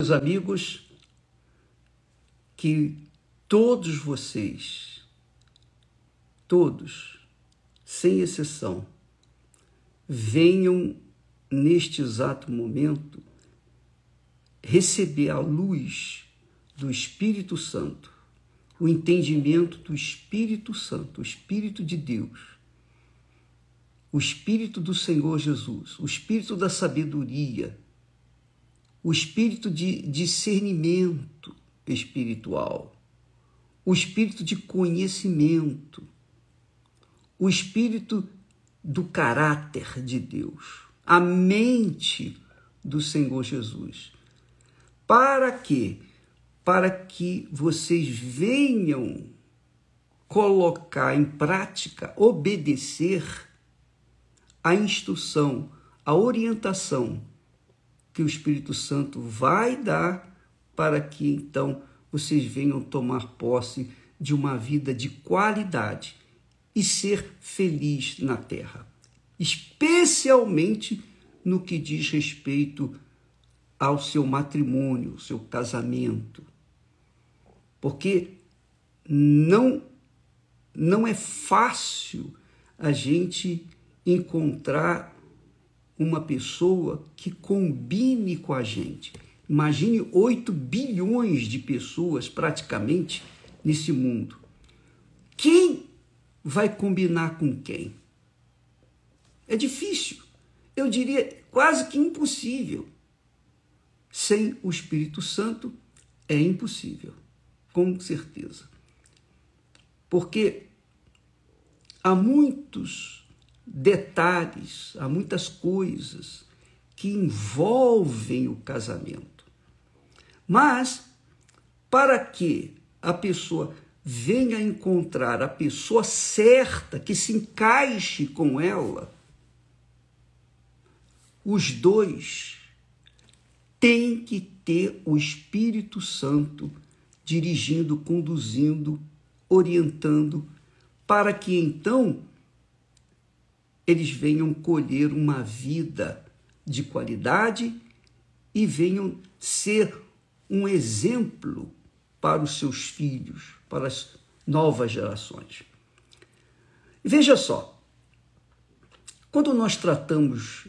meus amigos, que todos vocês, todos, sem exceção, venham neste exato momento receber a luz do Espírito Santo, o entendimento do Espírito Santo, o Espírito de Deus, o Espírito do Senhor Jesus, o Espírito da sabedoria o espírito de discernimento espiritual, o espírito de conhecimento, o espírito do caráter de Deus, a mente do Senhor Jesus. Para quê? Para que vocês venham colocar em prática, obedecer a instrução, a orientação que o Espírito Santo vai dar para que então vocês venham tomar posse de uma vida de qualidade e ser feliz na terra, especialmente no que diz respeito ao seu matrimônio, seu casamento. Porque não não é fácil a gente encontrar uma pessoa que combine com a gente. Imagine 8 bilhões de pessoas praticamente nesse mundo. Quem vai combinar com quem? É difícil. Eu diria quase que impossível. Sem o Espírito Santo é impossível, com certeza. Porque há muitos detalhes, há muitas coisas que envolvem o casamento. Mas, para que a pessoa venha encontrar a pessoa certa que se encaixe com ela, os dois têm que ter o Espírito Santo dirigindo, conduzindo, orientando, para que então eles venham colher uma vida de qualidade e venham ser um exemplo para os seus filhos, para as novas gerações. Veja só, quando nós tratamos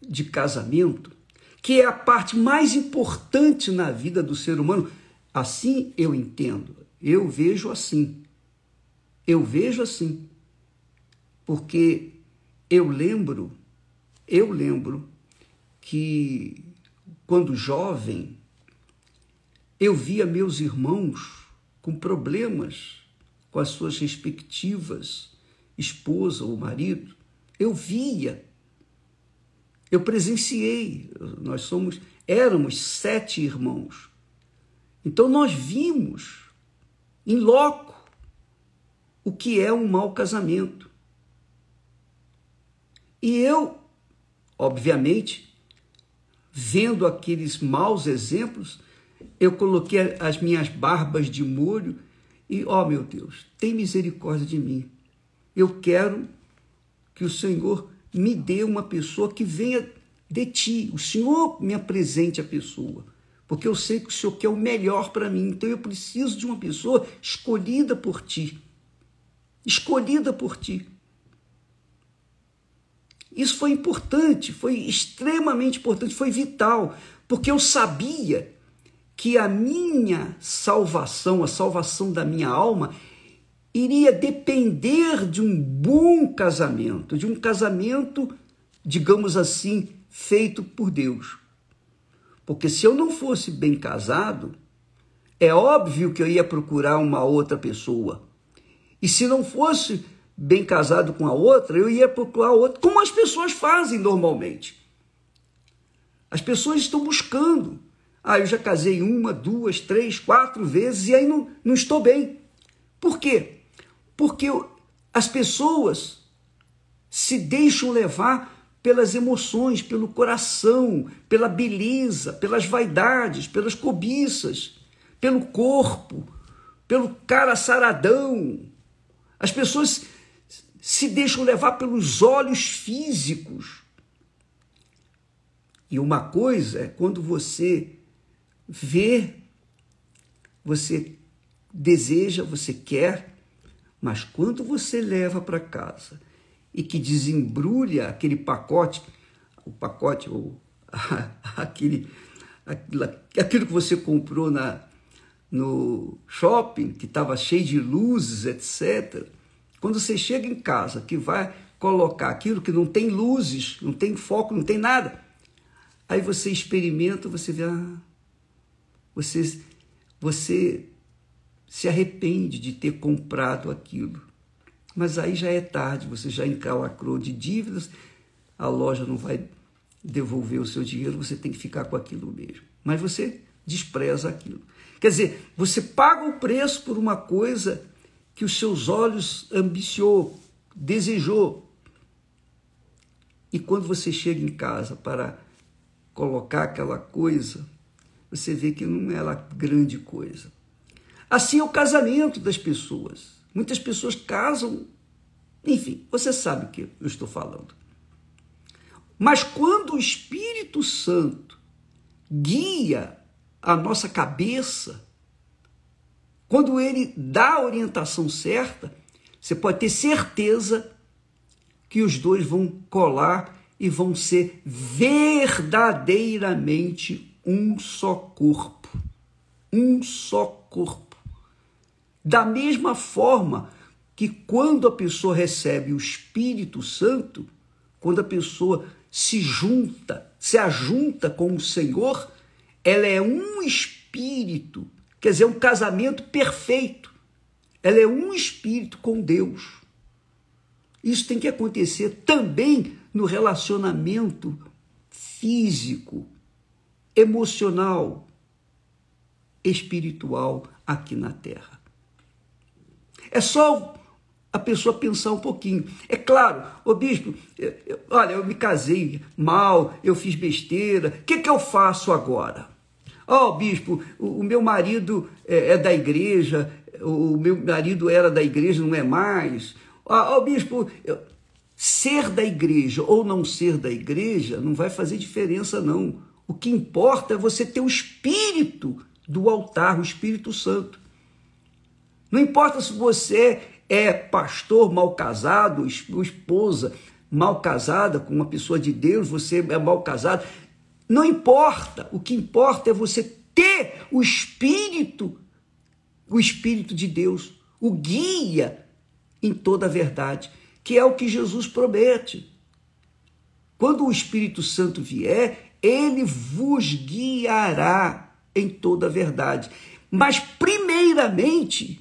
de casamento, que é a parte mais importante na vida do ser humano, assim eu entendo, eu vejo assim. Eu vejo assim. Porque eu lembro, eu lembro que quando jovem eu via meus irmãos com problemas com as suas respectivas esposa ou marido. Eu via, eu presenciei. Nós somos, éramos sete irmãos. Então nós vimos em loco o que é um mau casamento. E eu, obviamente, vendo aqueles maus exemplos, eu coloquei as minhas barbas de molho e, ó oh, meu Deus, tem misericórdia de mim. Eu quero que o Senhor me dê uma pessoa que venha de ti. O Senhor me apresente a pessoa, porque eu sei que o Senhor quer o melhor para mim. Então eu preciso de uma pessoa escolhida por ti. Escolhida por ti. Isso foi importante, foi extremamente importante, foi vital, porque eu sabia que a minha salvação, a salvação da minha alma, iria depender de um bom casamento, de um casamento, digamos assim, feito por Deus. Porque se eu não fosse bem casado, é óbvio que eu ia procurar uma outra pessoa. E se não fosse bem casado com a outra, eu ia procurar outra, como as pessoas fazem normalmente. As pessoas estão buscando. Ah, eu já casei uma, duas, três, quatro vezes e aí não, não estou bem. Por quê? Porque as pessoas se deixam levar pelas emoções, pelo coração, pela beleza, pelas vaidades, pelas cobiças, pelo corpo, pelo cara saradão. As pessoas se deixam levar pelos olhos físicos. E uma coisa é quando você vê, você deseja, você quer, mas quando você leva para casa e que desembrulha aquele pacote, o pacote ou aquele, aquilo, que você comprou na, no shopping, que estava cheio de luzes, etc. Quando você chega em casa, que vai colocar aquilo que não tem luzes, não tem foco, não tem nada, aí você experimenta, você vê, ah, você, você se arrepende de ter comprado aquilo. Mas aí já é tarde, você já encalacrou de dívidas, a loja não vai devolver o seu dinheiro, você tem que ficar com aquilo mesmo. Mas você despreza aquilo. Quer dizer, você paga o preço por uma coisa que os seus olhos ambiciou, desejou. E quando você chega em casa para colocar aquela coisa, você vê que não é ela grande coisa. Assim é o casamento das pessoas. Muitas pessoas casam, enfim, você sabe o que eu estou falando. Mas quando o Espírito Santo guia a nossa cabeça, quando ele dá a orientação certa, você pode ter certeza que os dois vão colar e vão ser verdadeiramente um só corpo. Um só corpo. Da mesma forma que quando a pessoa recebe o Espírito Santo, quando a pessoa se junta, se ajunta com o Senhor, ela é um espírito, quer dizer, um casamento perfeito. Ela é um espírito com Deus. Isso tem que acontecer também no relacionamento físico, emocional, espiritual aqui na Terra. É só a pessoa pensar um pouquinho. É claro, o bispo, eu, eu, olha, eu me casei mal, eu fiz besteira, o que, que eu faço agora? Ó, oh, bispo, o, meu marido é, é, da igreja, o meu marido era da igreja, não é mais. Ó, oh, bispo, eu, ser da igreja ou não ser da igreja não vai fazer diferença, não. O que importa é você ter o espírito do altar, o Espírito Santo. Não importa se você é pastor mal casado, esposa mal casada com uma pessoa de Deus, você é mal casado. Não importa. O que importa é você ter o Espírito, o Espírito de Deus, o guia em toda a verdade, que é o que Jesus promete. Quando o Espírito Santo vier, ele vos guiará em toda a verdade. Mas, primeiramente,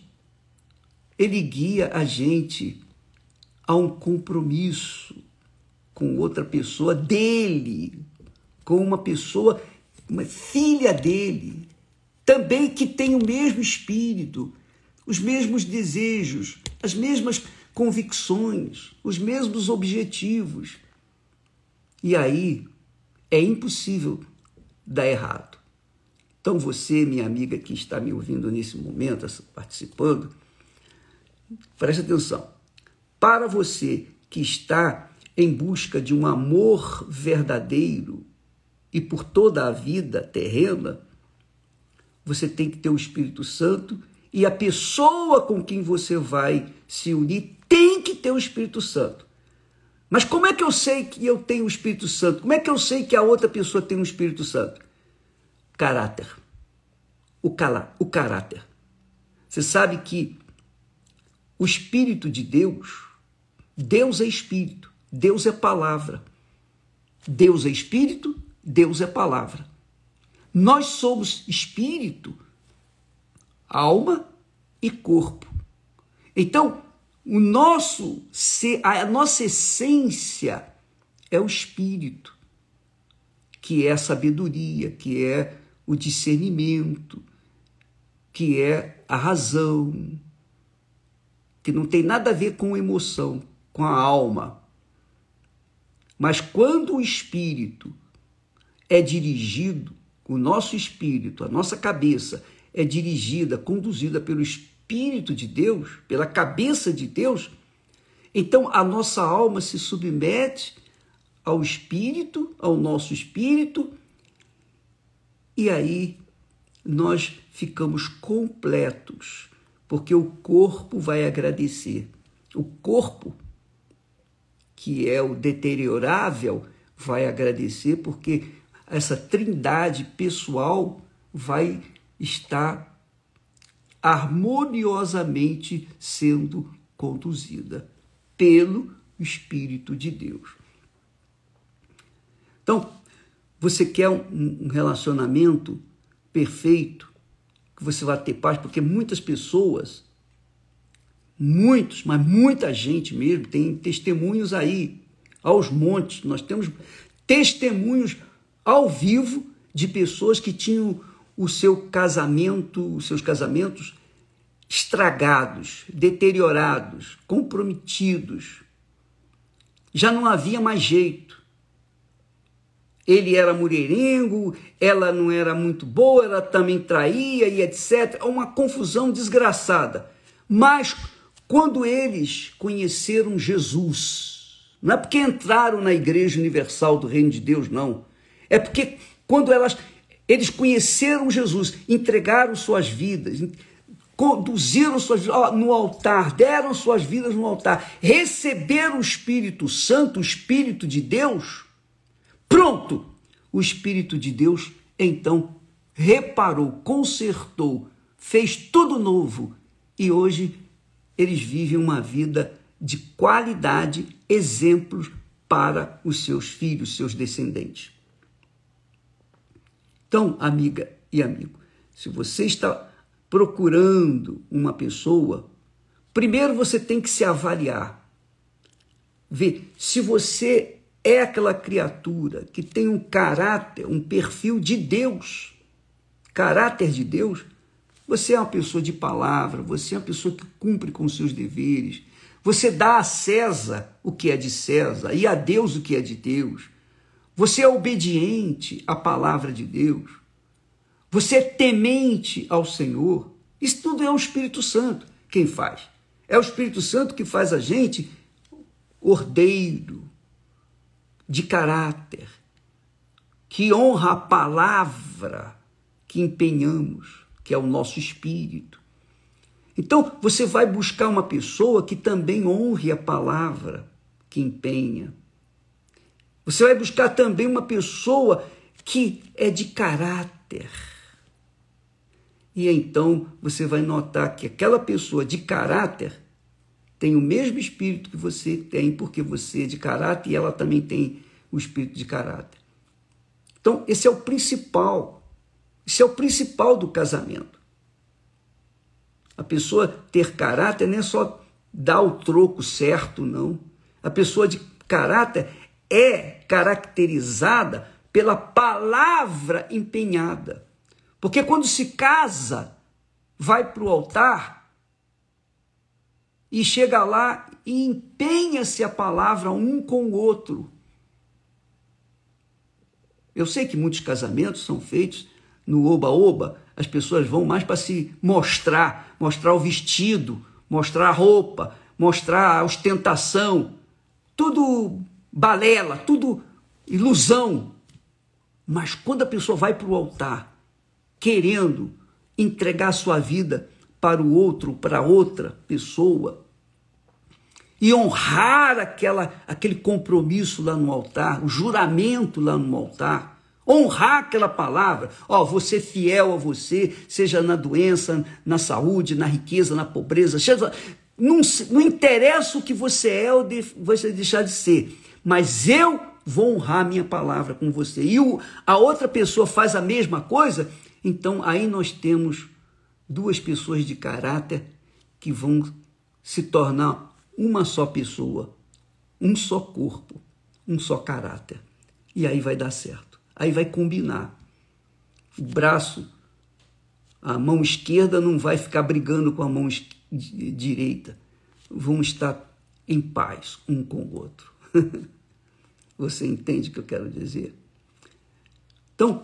ele guia a gente a um compromisso com outra pessoa dele, com uma pessoa, uma filha dele, também que tem o mesmo espírito, os mesmos desejos, as mesmas convicções, os mesmos objetivos. E aí é impossível dar errado. Então você, minha amiga que está me ouvindo nesse momento, participando, Preste atenção. Para você que está em busca de um amor verdadeiro e por toda a vida terrena, você tem que ter o Espírito Santo e a pessoa com quem você vai se unir tem que ter o Espírito Santo. Mas como é que eu sei que eu tenho o Espírito Santo? Como é que eu sei que a outra pessoa tem o Espírito Santo? Caráter. O, cala, o caráter. Você sabe que o Espírito de Deus, Deus é Espírito, Deus é palavra. Deus é Espírito, Deus é palavra. Nós somos Espírito, alma e corpo. Então, o nosso a nossa essência é o espírito, que é a sabedoria, que é o discernimento, que é a razão, que não tem nada a ver com emoção, com a alma. Mas quando o espírito é dirigido, o nosso espírito, a nossa cabeça é dirigida, conduzida pelo Espírito de Deus, pela cabeça de Deus, então a nossa alma se submete ao espírito, ao nosso espírito, e aí nós ficamos completos, porque o corpo vai agradecer. O corpo, que é o deteriorável, vai agradecer, porque essa trindade pessoal vai estar harmoniosamente sendo conduzida pelo Espírito de Deus. Então, você quer um relacionamento perfeito, que você vai ter paz, porque muitas pessoas, muitos, mas muita gente mesmo, tem testemunhos aí, aos montes. Nós temos testemunhos ao vivo de pessoas que tinham o seu casamento, os seus casamentos estragados, deteriorados, comprometidos. Já não havia mais jeito. Ele era mulherengo, ela não era muito boa, ela também traía e etc. Uma confusão desgraçada. Mas quando eles conheceram Jesus, não é porque entraram na Igreja Universal do Reino de Deus, não. É porque quando elas, eles conheceram Jesus, entregaram suas vidas, conduziram suas vidas no altar, deram suas vidas no altar, receberam o Espírito Santo, o Espírito de Deus, pronto! O Espírito de Deus então reparou, consertou, fez tudo novo e hoje eles vivem uma vida de qualidade, exemplos para os seus filhos, seus descendentes. Então, amiga e amigo, se você está procurando uma pessoa, primeiro você tem que se avaliar. Ver se você é aquela criatura que tem um caráter, um perfil de Deus. Caráter de Deus. Você é uma pessoa de palavra, você é uma pessoa que cumpre com seus deveres. Você dá a César o que é de César e a Deus o que é de Deus. Você é obediente à palavra de Deus. Você é temente ao Senhor. Isso tudo é o Espírito Santo quem faz. É o Espírito Santo que faz a gente ordeiro, de caráter, que honra a palavra que empenhamos, que é o nosso espírito. Então, você vai buscar uma pessoa que também honre a palavra que empenha. Você vai buscar também uma pessoa que é de caráter e então você vai notar que aquela pessoa de caráter tem o mesmo espírito que você tem, porque você é de caráter e ela também tem o espírito de caráter. Então, esse é o principal. Esse é o principal do casamento. A pessoa ter caráter não é só dar o troco certo, não. A pessoa de caráter é caracterizada pela palavra empenhada. Porque quando se casa, vai para o altar e chega lá e empenha-se a palavra um com o outro. Eu sei que muitos casamentos são feitos no oba-oba, as pessoas vão mais para se mostrar, mostrar o vestido, mostrar a roupa, mostrar a ostentação, tudo balela, tudo ilusão. Mas quando a pessoa vai para o altar querendo entregar sua vida para o outro, para outra pessoa, e honrar aquela, aquele compromisso lá no altar, o juramento lá no altar, honrar aquela palavra, ó, oh, você fiel a você, seja na doença, na saúde, na riqueza, na pobreza, seja, não, não interessa o que você é ou de, você deixar de ser, mas eu vou honrar minha palavra com você. E o, a outra pessoa faz a mesma coisa, então aí nós temos duas pessoas de caráter que vão se tornar uma só pessoa, um só corpo, um só caráter. E aí vai dar certo. Aí vai combinar. O braço, a mão esquerda não vai ficar brigando com a mão direita. Vão estar em paz um com o outro. Você entende o que eu quero dizer? Então,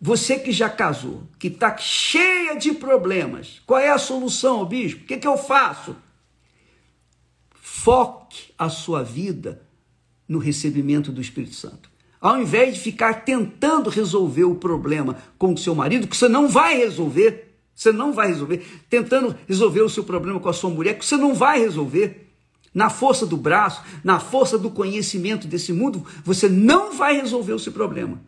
você que já casou, que está cheia de problemas, qual é a solução, bispo? O que, que eu faço? Foque a sua vida no recebimento do Espírito Santo. Ao invés de ficar tentando resolver o problema com o seu marido, que você não vai resolver, você não vai resolver, tentando resolver o seu problema com a sua mulher, que você não vai resolver, na força do braço, na força do conhecimento desse mundo, você não vai resolver o seu problema.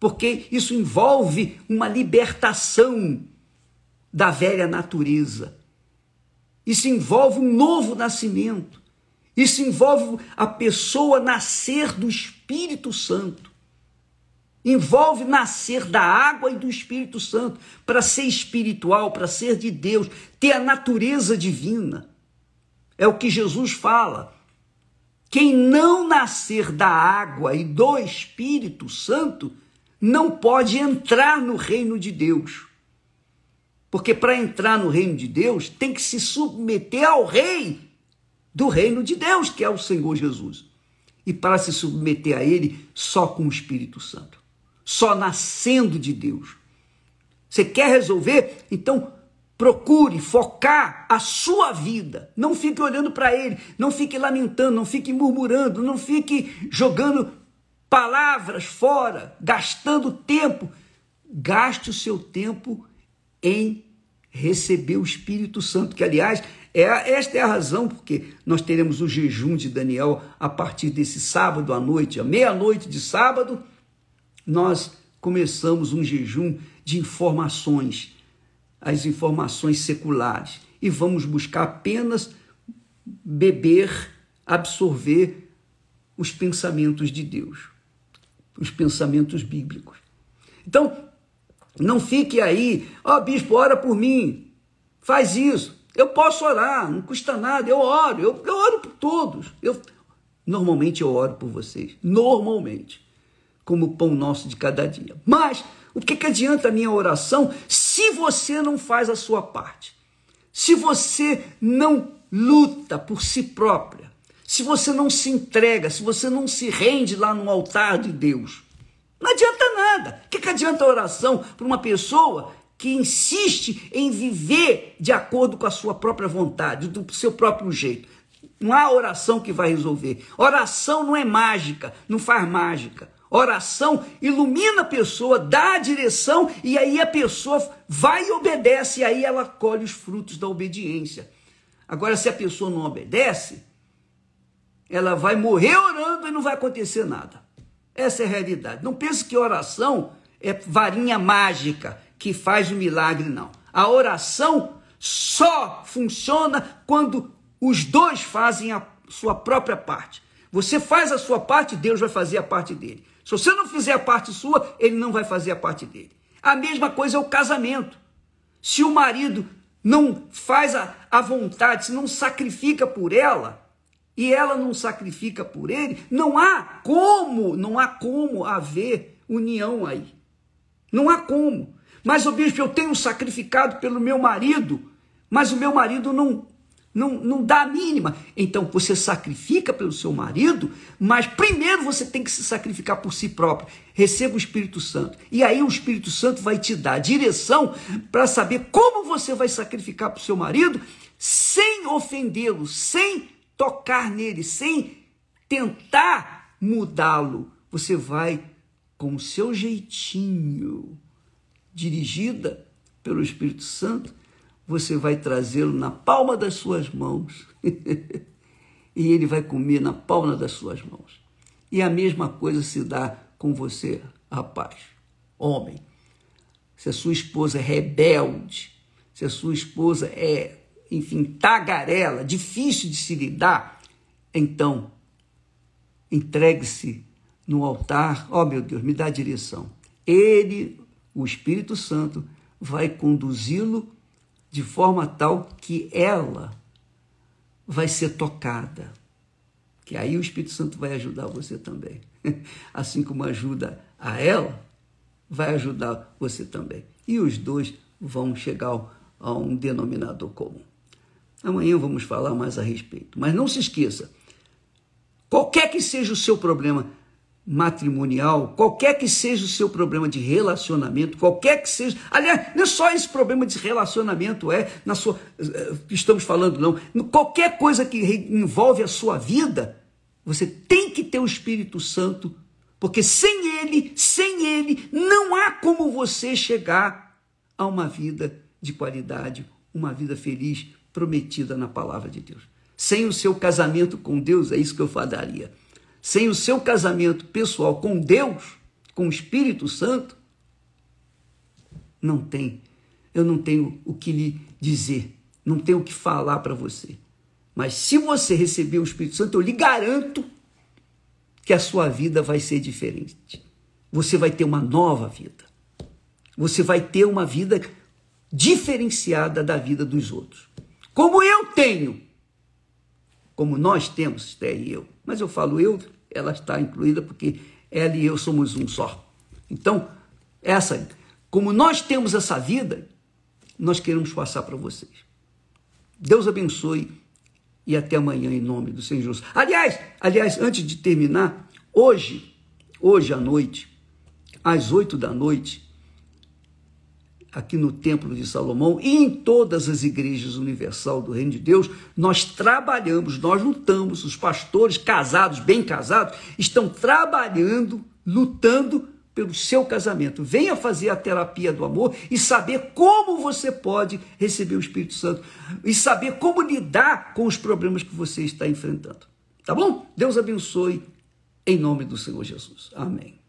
Porque isso envolve uma libertação da velha natureza. Isso envolve um novo nascimento. Isso envolve a pessoa nascer do Espírito Santo. Envolve nascer da água e do Espírito Santo para ser espiritual, para ser de Deus, ter a natureza divina. É o que Jesus fala. Quem não nascer da água e do Espírito Santo não pode entrar no reino de Deus. Porque para entrar no reino de Deus, tem que se submeter ao rei do reino de Deus, que é o Senhor Jesus. E para se submeter a ele, só com o Espírito Santo. Só nascendo de Deus. Você quer resolver? Então procure focar a sua vida. Não fique olhando para ele, não fique lamentando, não fique murmurando, não fique jogando palavras fora, gastando tempo. Gaste o seu tempo em receber o Espírito Santo, que aliás, é, esta é a razão porque nós teremos o jejum de Daniel a partir desse sábado à noite, à meia-noite de sábado, nós começamos um jejum de informações, as informações seculares, e vamos buscar apenas beber, absorver os pensamentos de Deus, os pensamentos bíblicos. Então, não fique aí, ó oh, bispo, ora por mim. Faz isso. Eu posso orar, não custa nada, eu oro, eu, eu oro por todos. Eu, normalmente eu oro por vocês, normalmente, como o pão nosso de cada dia. Mas o que, que adianta a minha oração se você não faz a sua parte? Se você não luta por si própria, se você não se entrega, se você não se rende lá no altar de Deus, não adianta nada. O que, que adianta a oração para uma pessoa que insiste em viver de acordo com a sua própria vontade, do seu próprio jeito? Não há oração que vai resolver. Oração não é mágica, não faz mágica. Oração ilumina a pessoa, dá a direção e aí a pessoa vai e obedece, e aí ela colhe os frutos da obediência. Agora, se a pessoa não obedece, ela vai morrer orando e não vai acontecer nada. Essa é a realidade. Não pense que oração é varinha mágica que faz o milagre, não. A oração só funciona quando os dois fazem a sua própria parte. Você faz a sua parte, Deus vai fazer a parte dele. Se você não fizer a parte sua, ele não vai fazer a parte dele. A mesma coisa é o casamento. Se o marido não faz a, a vontade, se não sacrifica por ela, e ela não sacrifica por ele, não há como, não há como haver união aí. Não há como. Mas o bispo, eu tenho sacrificado pelo meu marido, mas o meu marido não não, não dá a mínima. Então você sacrifica pelo seu marido, mas primeiro você tem que se sacrificar por si próprio. Receba o Espírito Santo. E aí o Espírito Santo vai te dar direção para saber como você vai sacrificar para o seu marido sem ofendê-lo, sem tocar nele, sem tentar mudá-lo. Você vai com o seu jeitinho, dirigida pelo Espírito Santo, você vai trazê-lo na palma das suas mãos. e ele vai comer na palma das suas mãos. E a mesma coisa se dá com você, rapaz, homem. Se a sua esposa é rebelde, se a sua esposa é enfim, tagarela, difícil de se lidar, então entregue-se no altar, ó oh, meu Deus, me dá a direção. Ele, o Espírito Santo, vai conduzi-lo de forma tal que ela vai ser tocada. Que aí o Espírito Santo vai ajudar você também. Assim como ajuda a ela, vai ajudar você também. E os dois vão chegar a um denominador comum. Amanhã vamos falar mais a respeito. Mas não se esqueça: qualquer que seja o seu problema matrimonial, qualquer que seja o seu problema de relacionamento, qualquer que seja, aliás, não é só esse problema de relacionamento é na sua eh, estamos falando não, qualquer coisa que envolve a sua vida, você tem que ter o Espírito Santo Porque sem ele, sem ele, não há como você chegar a uma vida de qualidade, uma vida feliz prometida na palavra de Deus. Sem o seu casamento com Deus, é isso que eu falaria. Sem o seu casamento pessoal com Deus, com o Espírito Santo, não tem. Eu não tenho o que lhe dizer, não tenho o que falar para você. Mas se você receber o Espírito Santo, eu lhe garanto que a sua vida vai ser diferente. Você vai ter uma nova vida. Você vai ter uma vida diferenciada da vida dos outros. Como eu tenho, como nós temos, Esther e eu. Mas eu falo eu, ela está incluída porque ela e eu somos um só. Então, essa, como nós temos essa vida, nós queremos passar para vocês. Deus abençoe e até amanhã em nome do Senhor Jesus. Aliás, aliás, antes de terminar, hoje, hoje à noite, às oito da noite, aqui no Templo de Salomão e em todas as igrejas universal do Reino de Deus, nós trabalhamos, nós lutamos, os pastores casados, bem casados, estão trabalhando, lutando pelo seu casamento. Venha fazer a terapia do amor e saber como você pode receber o Espírito Santo e saber como lidar com os problemas que você está enfrentando. Tá bom? Deus abençoe em nome do Senhor Jesus. Amém.